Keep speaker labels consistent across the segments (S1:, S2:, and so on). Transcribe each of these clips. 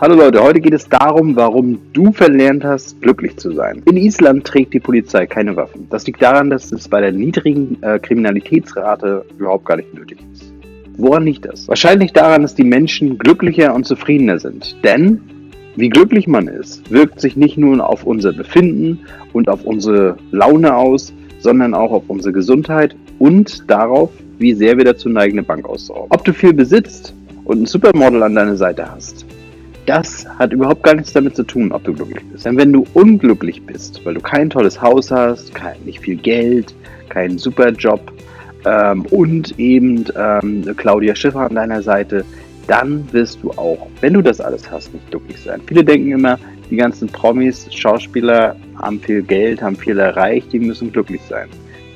S1: Hallo Leute, heute geht es darum, warum du verlernt hast, glücklich zu sein. In Island trägt die Polizei keine Waffen. Das liegt daran, dass es bei der niedrigen äh, Kriminalitätsrate überhaupt gar nicht nötig ist. Woran liegt das? Wahrscheinlich daran, dass die Menschen glücklicher und zufriedener sind. Denn wie glücklich man ist, wirkt sich nicht nur auf unser Befinden und auf unsere Laune aus, sondern auch auf unsere Gesundheit und darauf, wie sehr wir dazu neigen, eine Bank auszurauben. Ob du viel besitzt und ein Supermodel an deiner Seite hast, das hat überhaupt gar nichts damit zu tun, ob du glücklich bist. Denn wenn du unglücklich bist, weil du kein tolles Haus hast, kein, nicht viel Geld, keinen Superjob ähm, und eben ähm, Claudia Schiffer an deiner Seite, dann wirst du auch, wenn du das alles hast, nicht glücklich sein. Viele denken immer, die ganzen Promis, Schauspieler haben viel Geld, haben viel erreicht, die müssen glücklich sein.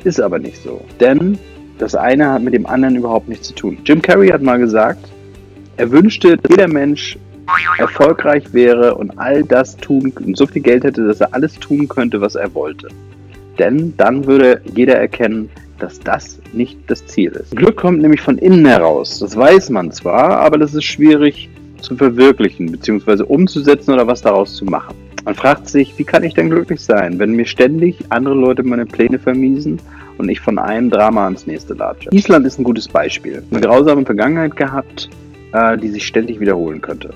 S1: Ist aber nicht so. Denn das eine hat mit dem anderen überhaupt nichts zu tun. Jim Carrey hat mal gesagt, er wünschte, dass jeder Mensch erfolgreich wäre und all das tun und so viel Geld hätte, dass er alles tun könnte, was er wollte. Denn dann würde jeder erkennen, dass das nicht das Ziel ist. Glück kommt nämlich von innen heraus. Das weiß man zwar, aber das ist schwierig zu verwirklichen bzw. umzusetzen oder was daraus zu machen. Man fragt sich, wie kann ich denn glücklich sein, wenn mir ständig andere Leute meine Pläne vermiesen und ich von einem Drama ans nächste latsche. Island ist ein gutes Beispiel. Eine grausame Vergangenheit gehabt, äh, die sich ständig wiederholen könnte.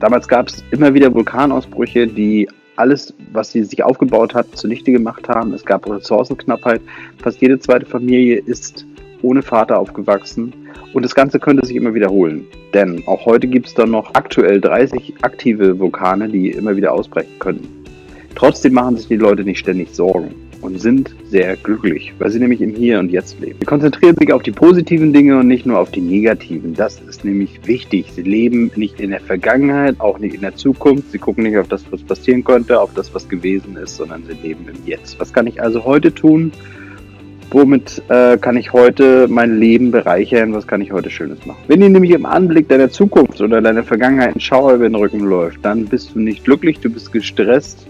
S1: Damals gab es immer wieder Vulkanausbrüche, die alles, was sie sich aufgebaut hat, zunichte gemacht haben. Es gab Ressourcenknappheit. Fast jede zweite Familie ist ohne Vater aufgewachsen. Und das Ganze könnte sich immer wiederholen. Denn auch heute gibt es dann noch aktuell 30 aktive Vulkane, die immer wieder ausbrechen können. Trotzdem machen sich die Leute nicht ständig Sorgen und sind sehr glücklich, weil sie nämlich im Hier und Jetzt leben. Sie konzentrieren sich auf die positiven Dinge und nicht nur auf die negativen. Das ist nämlich wichtig. Sie leben nicht in der Vergangenheit, auch nicht in der Zukunft. Sie gucken nicht auf das, was passieren könnte, auf das, was gewesen ist, sondern sie leben im Jetzt. Was kann ich also heute tun? Womit äh, kann ich heute mein Leben bereichern? Was kann ich heute Schönes machen? Wenn dir nämlich im Anblick deiner Zukunft oder deiner Vergangenheit ein Schauer über den Rücken läuft, dann bist du nicht glücklich, du bist gestresst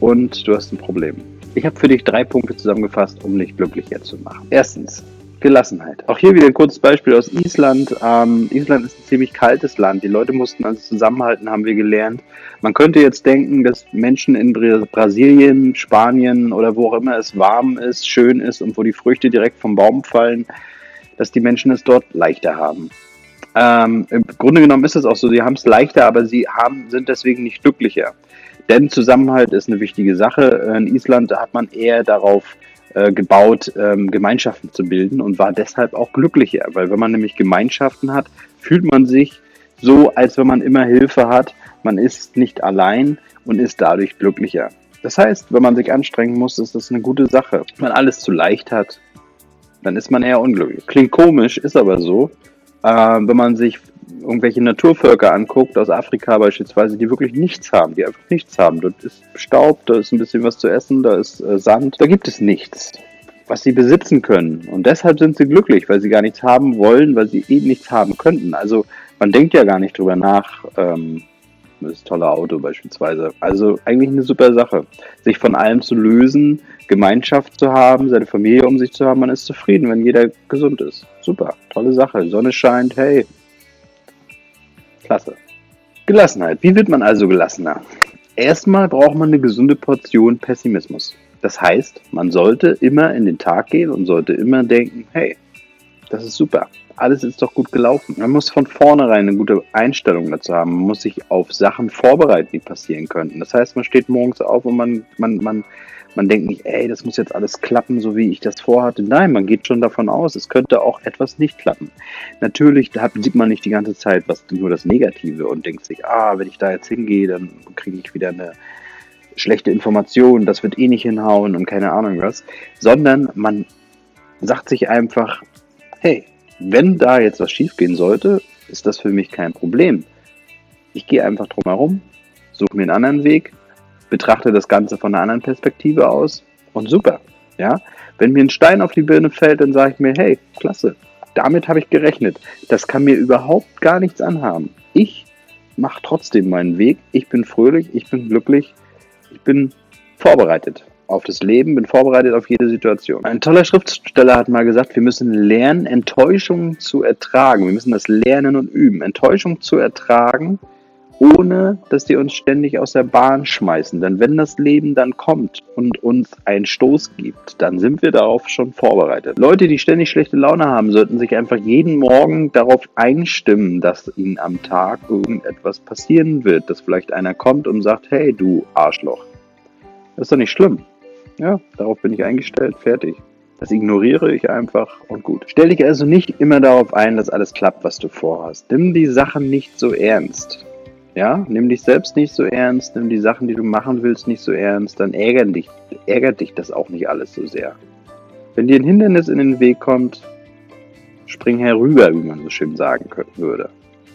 S1: und du hast ein Problem. Ich habe für dich drei Punkte zusammengefasst, um dich glücklicher zu machen. Erstens, Gelassenheit. Auch hier wieder ein kurzes Beispiel aus Island. Ähm, Island ist ein ziemlich kaltes Land. Die Leute mussten also zusammenhalten, haben wir gelernt. Man könnte jetzt denken, dass Menschen in Brasilien, Spanien oder wo auch immer es warm ist, schön ist und wo die Früchte direkt vom Baum fallen, dass die Menschen es dort leichter haben. Ähm, Im Grunde genommen ist es auch so, sie haben es leichter, aber sie haben, sind deswegen nicht glücklicher. Denn Zusammenhalt ist eine wichtige Sache. In Island hat man eher darauf äh, gebaut, ähm, Gemeinschaften zu bilden und war deshalb auch glücklicher. Weil wenn man nämlich Gemeinschaften hat, fühlt man sich so, als wenn man immer Hilfe hat. Man ist nicht allein und ist dadurch glücklicher. Das heißt, wenn man sich anstrengen muss, ist das eine gute Sache. Wenn man alles zu leicht hat, dann ist man eher unglücklich. Klingt komisch, ist aber so. Äh, wenn man sich irgendwelche Naturvölker anguckt, aus Afrika beispielsweise, die wirklich nichts haben, die einfach nichts haben. Dort ist Staub, da ist ein bisschen was zu essen, da ist äh, Sand, da gibt es nichts, was sie besitzen können. Und deshalb sind sie glücklich, weil sie gar nichts haben wollen, weil sie eh nichts haben könnten. Also man denkt ja gar nicht drüber nach, ähm, das tolle Auto beispielsweise. Also eigentlich eine super Sache, sich von allem zu lösen, Gemeinschaft zu haben, seine Familie um sich zu haben, man ist zufrieden, wenn jeder gesund ist. Super, tolle Sache. Sonne scheint, hey, Klasse. Gelassenheit. Wie wird man also gelassener? Erstmal braucht man eine gesunde Portion Pessimismus. Das heißt, man sollte immer in den Tag gehen und sollte immer denken, hey, das ist super. Alles ist doch gut gelaufen. Man muss von vornherein eine gute Einstellung dazu haben. Man muss sich auf Sachen vorbereiten, die passieren könnten. Das heißt, man steht morgens auf und man, man, man man denkt nicht, ey, das muss jetzt alles klappen, so wie ich das vorhatte. Nein, man geht schon davon aus, es könnte auch etwas nicht klappen. Natürlich da sieht man nicht die ganze Zeit was, nur das Negative und denkt sich, ah, wenn ich da jetzt hingehe, dann kriege ich wieder eine schlechte Information, das wird eh nicht hinhauen und keine Ahnung was. Sondern man sagt sich einfach, hey, wenn da jetzt was schiefgehen sollte, ist das für mich kein Problem. Ich gehe einfach drum herum, suche mir einen anderen Weg, betrachte das Ganze von einer anderen Perspektive aus und super. Ja, wenn mir ein Stein auf die Birne fällt, dann sage ich mir, hey, klasse, damit habe ich gerechnet. Das kann mir überhaupt gar nichts anhaben. Ich mache trotzdem meinen Weg. Ich bin fröhlich, ich bin glücklich, ich bin vorbereitet auf das Leben, bin vorbereitet auf jede Situation. Ein toller Schriftsteller hat mal gesagt, wir müssen lernen, Enttäuschung zu ertragen. Wir müssen das lernen und üben. Enttäuschung zu ertragen ohne dass die uns ständig aus der Bahn schmeißen. Denn wenn das Leben dann kommt und uns einen Stoß gibt, dann sind wir darauf schon vorbereitet. Leute, die ständig schlechte Laune haben, sollten sich einfach jeden Morgen darauf einstimmen, dass ihnen am Tag irgendetwas passieren wird, dass vielleicht einer kommt und sagt, hey du Arschloch. Das ist doch nicht schlimm. Ja, darauf bin ich eingestellt, fertig. Das ignoriere ich einfach und gut. Stell dich also nicht immer darauf ein, dass alles klappt, was du vorhast. Nimm die Sachen nicht so ernst. Ja, nimm dich selbst nicht so ernst, nimm die Sachen, die du machen willst, nicht so ernst, dann ärgert dich, ärgert dich das auch nicht alles so sehr. Wenn dir ein Hindernis in den Weg kommt, spring herüber, wie man so schön sagen würde.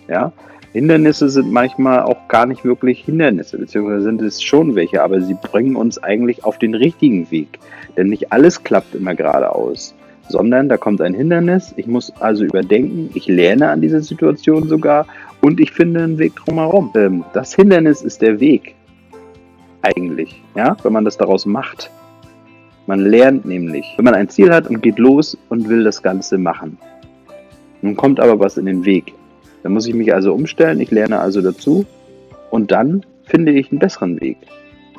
S1: Ja, Hindernisse sind manchmal auch gar nicht wirklich Hindernisse, beziehungsweise sind es schon welche, aber sie bringen uns eigentlich auf den richtigen Weg. Denn nicht alles klappt immer geradeaus, sondern da kommt ein Hindernis, ich muss also überdenken, ich lerne an dieser Situation sogar und ich finde einen Weg drumherum. Ähm, das Hindernis ist der Weg. Eigentlich, ja, wenn man das daraus macht. Man lernt nämlich, wenn man ein Ziel hat und geht los und will das Ganze machen. Nun kommt aber was in den Weg. Dann muss ich mich also umstellen, ich lerne also dazu und dann finde ich einen besseren Weg.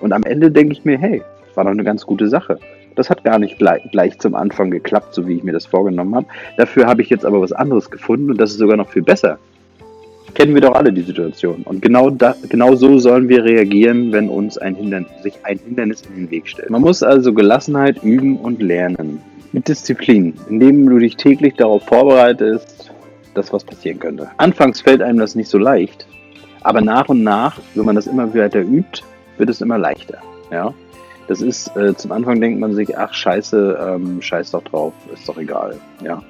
S1: Und am Ende denke ich mir, hey, das war doch eine ganz gute Sache. Das hat gar nicht gleich, gleich, zum Anfang geklappt, so wie ich mir das vorgenommen habe. Dafür habe ich jetzt aber was anderes gefunden und das ist sogar noch viel besser kennen wir doch alle die Situation. Und genau, da, genau so sollen wir reagieren, wenn uns ein Hindernis, sich ein Hindernis in den Weg stellt. Man muss also Gelassenheit üben und lernen. Mit Disziplin, indem du dich täglich darauf vorbereitest, dass was passieren könnte. Anfangs fällt einem das nicht so leicht, aber nach und nach, wenn man das immer weiter übt, wird es immer leichter. Ja? Das ist, äh, zum Anfang denkt man sich, ach scheiße, ähm, scheiß doch drauf, ist doch egal. Ja?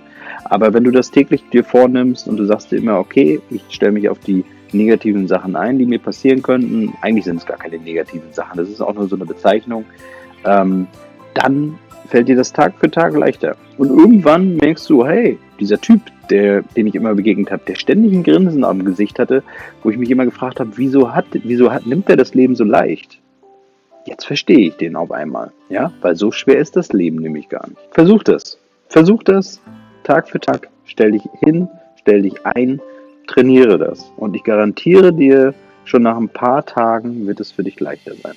S1: Aber wenn du das täglich dir vornimmst und du sagst dir immer, okay, ich stelle mich auf die negativen Sachen ein, die mir passieren könnten, eigentlich sind es gar keine negativen Sachen, das ist auch nur so eine Bezeichnung, ähm, dann fällt dir das Tag für Tag leichter. Und irgendwann merkst du, hey, dieser Typ, der, dem ich immer begegnet habe, der ständig ein Grinsen am Gesicht hatte, wo ich mich immer gefragt habe, wieso hat, wieso hat, nimmt er das Leben so leicht? Jetzt verstehe ich den auf einmal, ja, weil so schwer ist das Leben nämlich gar nicht. Versuch das. Versuch das Tag für Tag. Stell dich hin, stell dich ein, trainiere das. Und ich garantiere dir, schon nach ein paar Tagen wird es für dich leichter sein.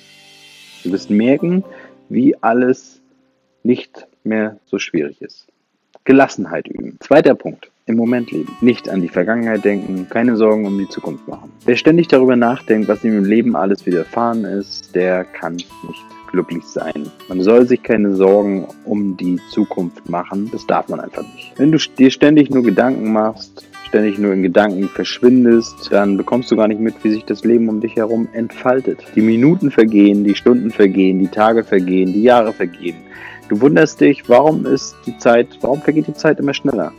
S1: Du wirst merken, wie alles nicht mehr so schwierig ist. Gelassenheit üben. Zweiter Punkt. Im Moment leben. Nicht an die Vergangenheit denken, keine Sorgen um die Zukunft machen. Wer ständig darüber nachdenkt, was ihm im Leben alles widerfahren ist, der kann nicht glücklich sein. Man soll sich keine Sorgen um die Zukunft machen. Das darf man einfach nicht. Wenn du dir ständig nur Gedanken machst, ständig nur in Gedanken verschwindest, dann bekommst du gar nicht mit, wie sich das Leben um dich herum entfaltet. Die Minuten vergehen, die Stunden vergehen, die Tage vergehen, die Jahre vergehen. Du wunderst dich, warum ist die Zeit, warum vergeht die Zeit immer schneller?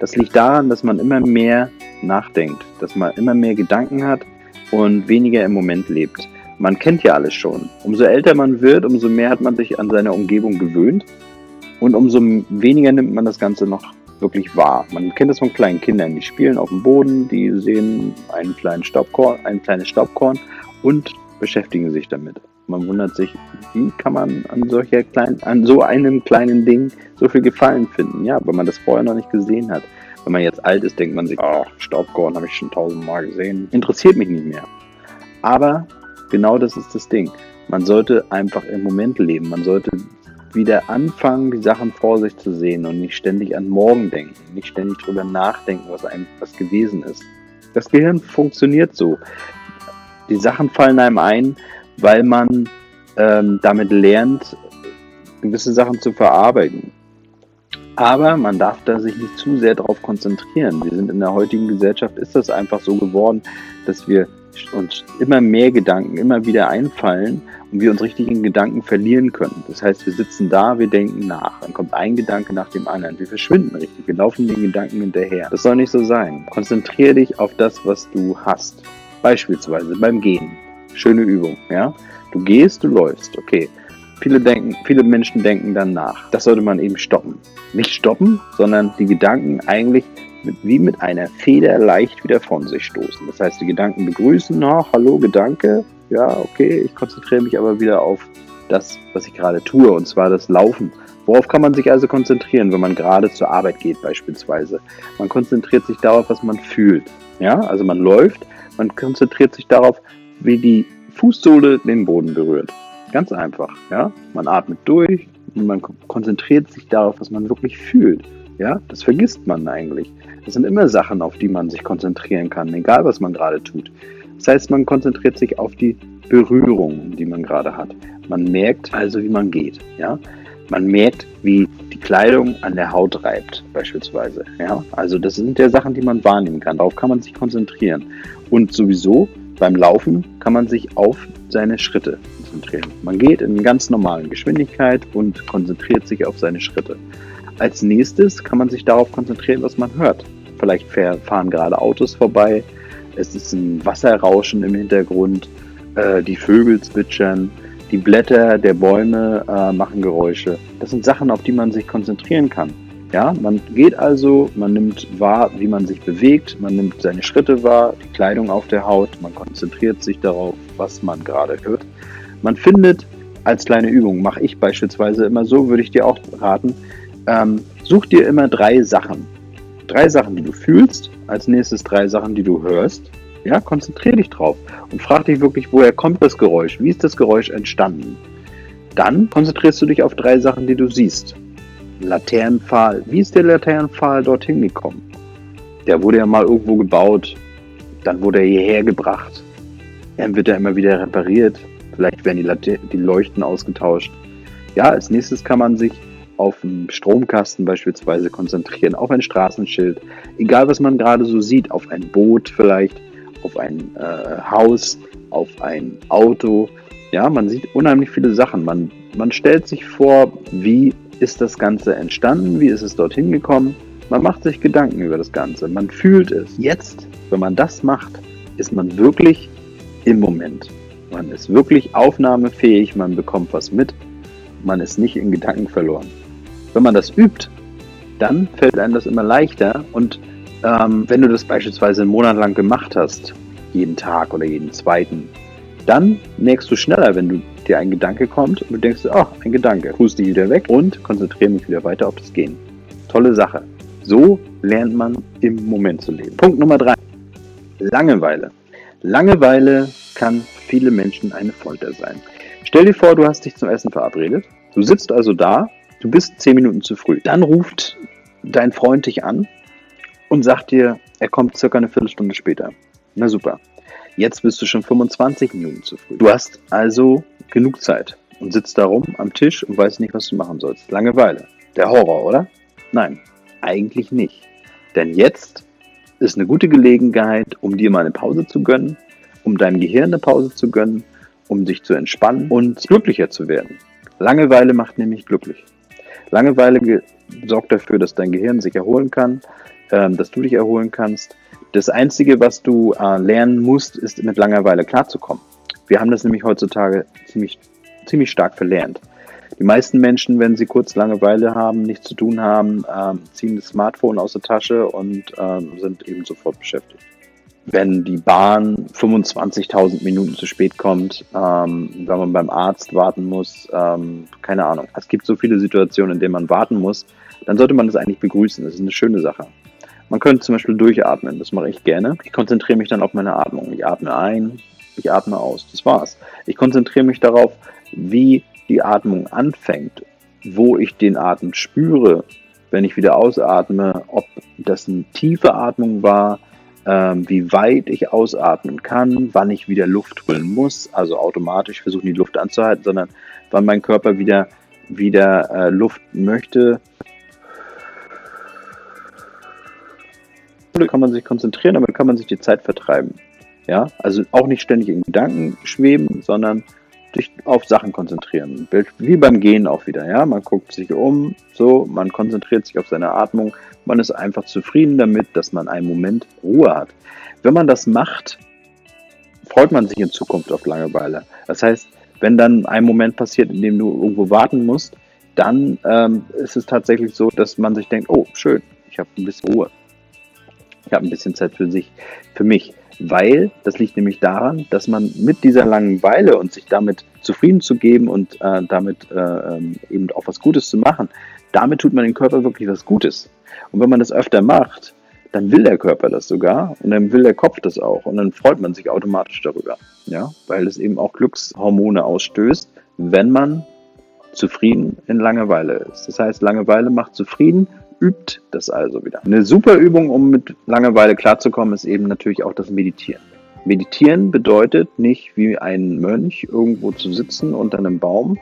S1: Das liegt daran, dass man immer mehr nachdenkt, dass man immer mehr Gedanken hat und weniger im Moment lebt man kennt ja alles schon. Umso älter man wird, umso mehr hat man sich an seine Umgebung gewöhnt und umso weniger nimmt man das Ganze noch wirklich wahr. Man kennt das von kleinen Kindern, die spielen auf dem Boden, die sehen einen kleinen Staubkorn, ein kleines Staubkorn und beschäftigen sich damit. Man wundert sich, wie kann man an solcher kleinen, an so einem kleinen Ding so viel Gefallen finden? Ja, weil man das vorher noch nicht gesehen hat. Wenn man jetzt alt ist, denkt man sich, oh, Staubkorn habe ich schon tausendmal gesehen. Interessiert mich nicht mehr. Aber genau das ist das Ding. Man sollte einfach im Moment leben. Man sollte wieder anfangen, die Sachen vor sich zu sehen und nicht ständig an morgen denken, nicht ständig drüber nachdenken, was einem was gewesen ist. Das Gehirn funktioniert so. Die Sachen fallen einem ein, weil man ähm, damit lernt, gewisse Sachen zu verarbeiten. Aber man darf da sich nicht zu sehr darauf konzentrieren. Wir sind in der heutigen Gesellschaft, ist das einfach so geworden, dass wir uns immer mehr Gedanken immer wieder einfallen und wir uns richtig in Gedanken verlieren können. Das heißt, wir sitzen da, wir denken nach. Dann kommt ein Gedanke nach dem anderen. Wir verschwinden richtig. Wir laufen den Gedanken hinterher. Das soll nicht so sein. Konzentriere dich auf das, was du hast. Beispielsweise beim Gehen. Schöne Übung, ja? Du gehst, du läufst. Okay. Viele, denken, viele Menschen denken dann nach. Das sollte man eben stoppen. Nicht stoppen, sondern die Gedanken eigentlich wie mit einer Feder leicht wieder von sich stoßen. Das heißt, die Gedanken begrüßen, oh, hallo Gedanke, ja, okay, ich konzentriere mich aber wieder auf das, was ich gerade tue, und zwar das Laufen. Worauf kann man sich also konzentrieren, wenn man gerade zur Arbeit geht beispielsweise? Man konzentriert sich darauf, was man fühlt. Ja, also man läuft, Man konzentriert sich darauf, wie die Fußsohle den Boden berührt. Ganz einfach, ja. Man atmet durch und man konzentriert sich darauf, was man wirklich fühlt. Ja, das vergisst man eigentlich. Das sind immer Sachen, auf die man sich konzentrieren kann, egal was man gerade tut. Das heißt, man konzentriert sich auf die Berührung, die man gerade hat. Man merkt also, wie man geht. Ja, man merkt, wie die Kleidung an der Haut reibt, beispielsweise. Ja, also das sind ja Sachen, die man wahrnehmen kann. Darauf kann man sich konzentrieren. Und sowieso beim Laufen kann man sich auf seine Schritte konzentrieren. Man geht in ganz normalen Geschwindigkeit und konzentriert sich auf seine Schritte. Als nächstes kann man sich darauf konzentrieren, was man hört. Vielleicht fahren gerade Autos vorbei, es ist ein Wasserrauschen im Hintergrund, äh, die Vögel zwitschern, die Blätter der Bäume äh, machen Geräusche. Das sind Sachen, auf die man sich konzentrieren kann. Ja, man geht also, man nimmt wahr, wie man sich bewegt, man nimmt seine Schritte wahr, die Kleidung auf der Haut, man konzentriert sich darauf, was man gerade hört. Man findet als kleine Übung, mache ich beispielsweise immer so, würde ich dir auch raten, ähm, such dir immer drei Sachen. Drei Sachen, die du fühlst, als nächstes drei Sachen, die du hörst. Ja, konzentriere dich drauf und frag dich wirklich, woher kommt das Geräusch? Wie ist das Geräusch entstanden? Dann konzentrierst du dich auf drei Sachen, die du siehst. Laternenpfahl. Wie ist der Laternenpfahl dorthin gekommen? Der wurde ja mal irgendwo gebaut, dann wurde er hierher gebracht. Dann wird er immer wieder repariert. Vielleicht werden die, Later die Leuchten ausgetauscht. Ja, als nächstes kann man sich auf einen Stromkasten beispielsweise konzentrieren, auf ein Straßenschild, egal was man gerade so sieht, auf ein Boot vielleicht, auf ein äh, Haus, auf ein Auto. Ja, man sieht unheimlich viele Sachen. Man, man stellt sich vor, wie ist das Ganze entstanden? Wie ist es dorthin gekommen? Man macht sich Gedanken über das Ganze. Man fühlt es. Jetzt, wenn man das macht, ist man wirklich im Moment. Man ist wirklich aufnahmefähig, man bekommt was mit, man ist nicht in Gedanken verloren. Wenn man das übt, dann fällt einem das immer leichter und ähm, wenn du das beispielsweise einen Monat lang gemacht hast, jeden Tag oder jeden zweiten, dann merkst du schneller, wenn du dir ein Gedanke kommt und du denkst, ach, ein Gedanke, tust die wieder weg und konzentriere mich wieder weiter auf das Gehen. Tolle Sache. So lernt man im Moment zu leben. Punkt Nummer drei. Langeweile. Langeweile kann viele Menschen eine Folter sein. Stell dir vor, du hast dich zum Essen verabredet. Du sitzt also da, du bist zehn Minuten zu früh. Dann ruft dein Freund dich an und sagt dir, er kommt circa eine Viertelstunde später. Na super. Jetzt bist du schon 25 Minuten zu früh. Du hast also genug Zeit und sitzt da rum am Tisch und weißt nicht, was du machen sollst. Langeweile. Der Horror, oder? Nein, eigentlich nicht. Denn jetzt ist eine gute Gelegenheit, um dir mal eine Pause zu gönnen, um deinem Gehirn eine Pause zu gönnen, um dich zu entspannen und glücklicher zu werden. Langeweile macht nämlich glücklich. Langeweile sorgt dafür, dass dein Gehirn sich erholen kann, ähm, dass du dich erholen kannst das Einzige, was du äh, lernen musst, ist mit Langeweile klarzukommen. Wir haben das nämlich heutzutage ziemlich, ziemlich stark verlernt. Die meisten Menschen, wenn sie kurz Langeweile haben, nichts zu tun haben, ähm, ziehen das Smartphone aus der Tasche und ähm, sind eben sofort beschäftigt. Wenn die Bahn 25.000 Minuten zu spät kommt, ähm, wenn man beim Arzt warten muss, ähm, keine Ahnung. Es gibt so viele Situationen, in denen man warten muss, dann sollte man das eigentlich begrüßen. Das ist eine schöne Sache. Man könnte zum Beispiel durchatmen, das mache ich gerne. Ich konzentriere mich dann auf meine Atmung. Ich atme ein, ich atme aus, das war's. Ich konzentriere mich darauf, wie die Atmung anfängt, wo ich den Atem spüre, wenn ich wieder ausatme, ob das eine tiefe Atmung war, ähm, wie weit ich ausatmen kann, wann ich wieder Luft holen muss, also automatisch versuchen die Luft anzuhalten, sondern wann mein Körper wieder, wieder äh, Luft möchte, kann man sich konzentrieren, damit kann man sich die Zeit vertreiben. Ja, also auch nicht ständig in Gedanken schweben, sondern sich auf Sachen konzentrieren. Wie beim Gehen auch wieder, ja. Man guckt sich um, so, man konzentriert sich auf seine Atmung, man ist einfach zufrieden damit, dass man einen Moment Ruhe hat. Wenn man das macht, freut man sich in Zukunft auf Langeweile. Das heißt, wenn dann ein Moment passiert, in dem du irgendwo warten musst, dann ähm, ist es tatsächlich so, dass man sich denkt, oh, schön, ich habe ein bisschen Ruhe. Ich habe ein bisschen Zeit für sich, für mich. Weil, das liegt nämlich daran, dass man mit dieser Langeweile und sich damit zufrieden zu geben und äh, damit äh, ähm, eben auch was Gutes zu machen, damit tut man dem Körper wirklich was Gutes. Und wenn man das öfter macht, dann will der Körper das sogar und dann will der Kopf das auch und dann freut man sich automatisch darüber, ja, weil es eben auch Glückshormone ausstößt, wenn man zufrieden in Langeweile ist. Das heißt, Langeweile macht zufrieden, übt das also wieder. Eine super Übung, um mit Langeweile klarzukommen, ist eben natürlich auch das Meditieren. Meditieren bedeutet nicht wie ein Mönch irgendwo zu sitzen unter einem Baum.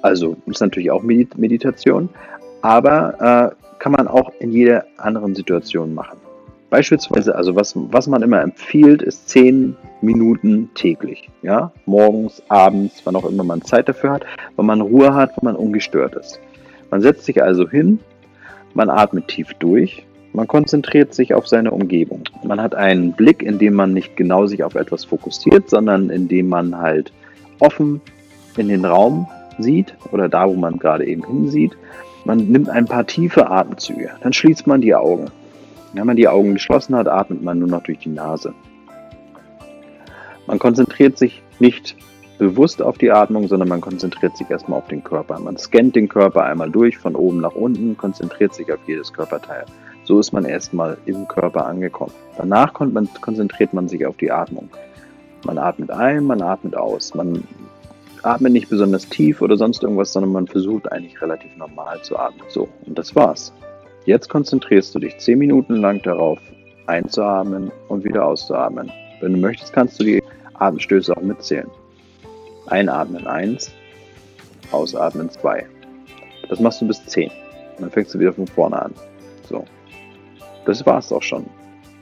S1: Also ist natürlich auch Meditation, aber äh, kann man auch in jeder anderen Situation machen. Beispielsweise, also was, was man immer empfiehlt, ist 10 Minuten täglich. Ja? Morgens, abends, wann auch immer man Zeit dafür hat, wenn man Ruhe hat, wenn man ungestört ist. Man setzt sich also hin, man atmet tief durch, man konzentriert sich auf seine Umgebung. Man hat einen Blick, in dem man nicht genau sich auf etwas fokussiert, sondern in dem man halt offen in den Raum sieht oder da, wo man gerade eben hinsieht. Man nimmt ein paar tiefe Atemzüge. Dann schließt man die Augen. Wenn man die Augen geschlossen hat, atmet man nur noch durch die Nase. Man konzentriert sich nicht bewusst auf die Atmung, sondern man konzentriert sich erstmal auf den Körper. Man scannt den Körper einmal durch, von oben nach unten, konzentriert sich auf jedes Körperteil. So ist man erstmal im Körper angekommen. Danach konzentriert man sich auf die Atmung. Man atmet ein, man atmet aus. Man atmet nicht besonders tief oder sonst irgendwas, sondern man versucht eigentlich relativ normal zu atmen. So, und das war's. Jetzt konzentrierst du dich 10 Minuten lang darauf, einzuatmen und wieder auszuatmen. Wenn du möchtest, kannst du die Atemstöße auch mitzählen. Einatmen 1, ausatmen 2. Das machst du bis 10. Dann fängst du wieder von vorne an. So. Das war's auch schon.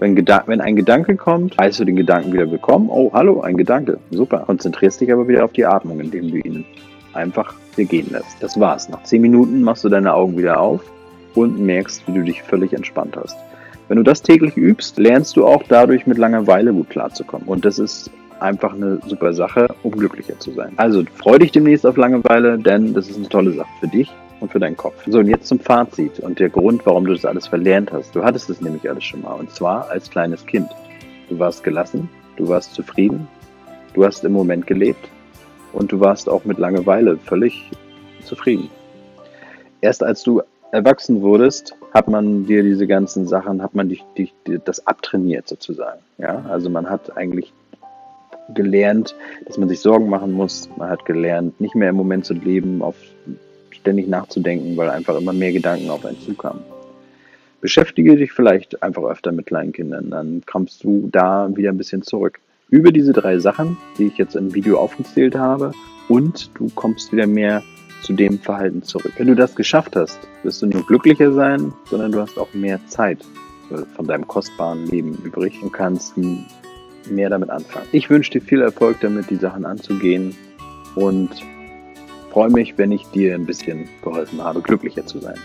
S1: Wenn, wenn, ein Gedanke kommt, heißt du den Gedanken wieder bekommen. Oh, hallo, ein Gedanke. Super. Konzentrierst dich aber wieder auf die Atmung, indem du ihn einfach dir gehen lässt. Das war's. Nach 10 Minuten machst du deine Augen wieder auf und merkst, wie du dich völlig entspannt hast. Wenn du das täglich übst, lernst du auch dadurch mit Langeweile gut klarzukommen. Und das ist einfach eine super Sache, um glücklicher zu sein. Also freu dich demnächst auf Langeweile, denn das ist eine tolle Sache für dich und für deinen Kopf. So, und jetzt zum Fazit und der Grund, warum du das alles verlernt hast. Du hattest es nämlich alles schon mal und zwar als kleines Kind. Du warst gelassen, du warst zufrieden, du hast im Moment gelebt und du warst auch mit Langeweile völlig zufrieden. Erst als du erwachsen wurdest, hat man dir diese ganzen Sachen, hat man dich, dich das abtrainiert sozusagen. Ja, also man hat eigentlich gelernt, dass man sich Sorgen machen muss. Man hat gelernt, nicht mehr im Moment zu leben, auf ständig nachzudenken, weil einfach immer mehr Gedanken auf einen zukamen. Beschäftige dich vielleicht einfach öfter mit kleinen Kindern, dann kommst du da wieder ein bisschen zurück. Über diese drei Sachen, die ich jetzt im Video aufgezählt habe, und du kommst wieder mehr zu dem Verhalten zurück. Wenn du das geschafft hast, wirst du nicht glücklicher sein, sondern du hast auch mehr Zeit von deinem kostbaren Leben übrig und kannst mehr damit anfangen. Ich wünsche dir viel Erfolg damit, die Sachen anzugehen und freue mich, wenn ich dir ein bisschen geholfen habe, glücklicher zu sein.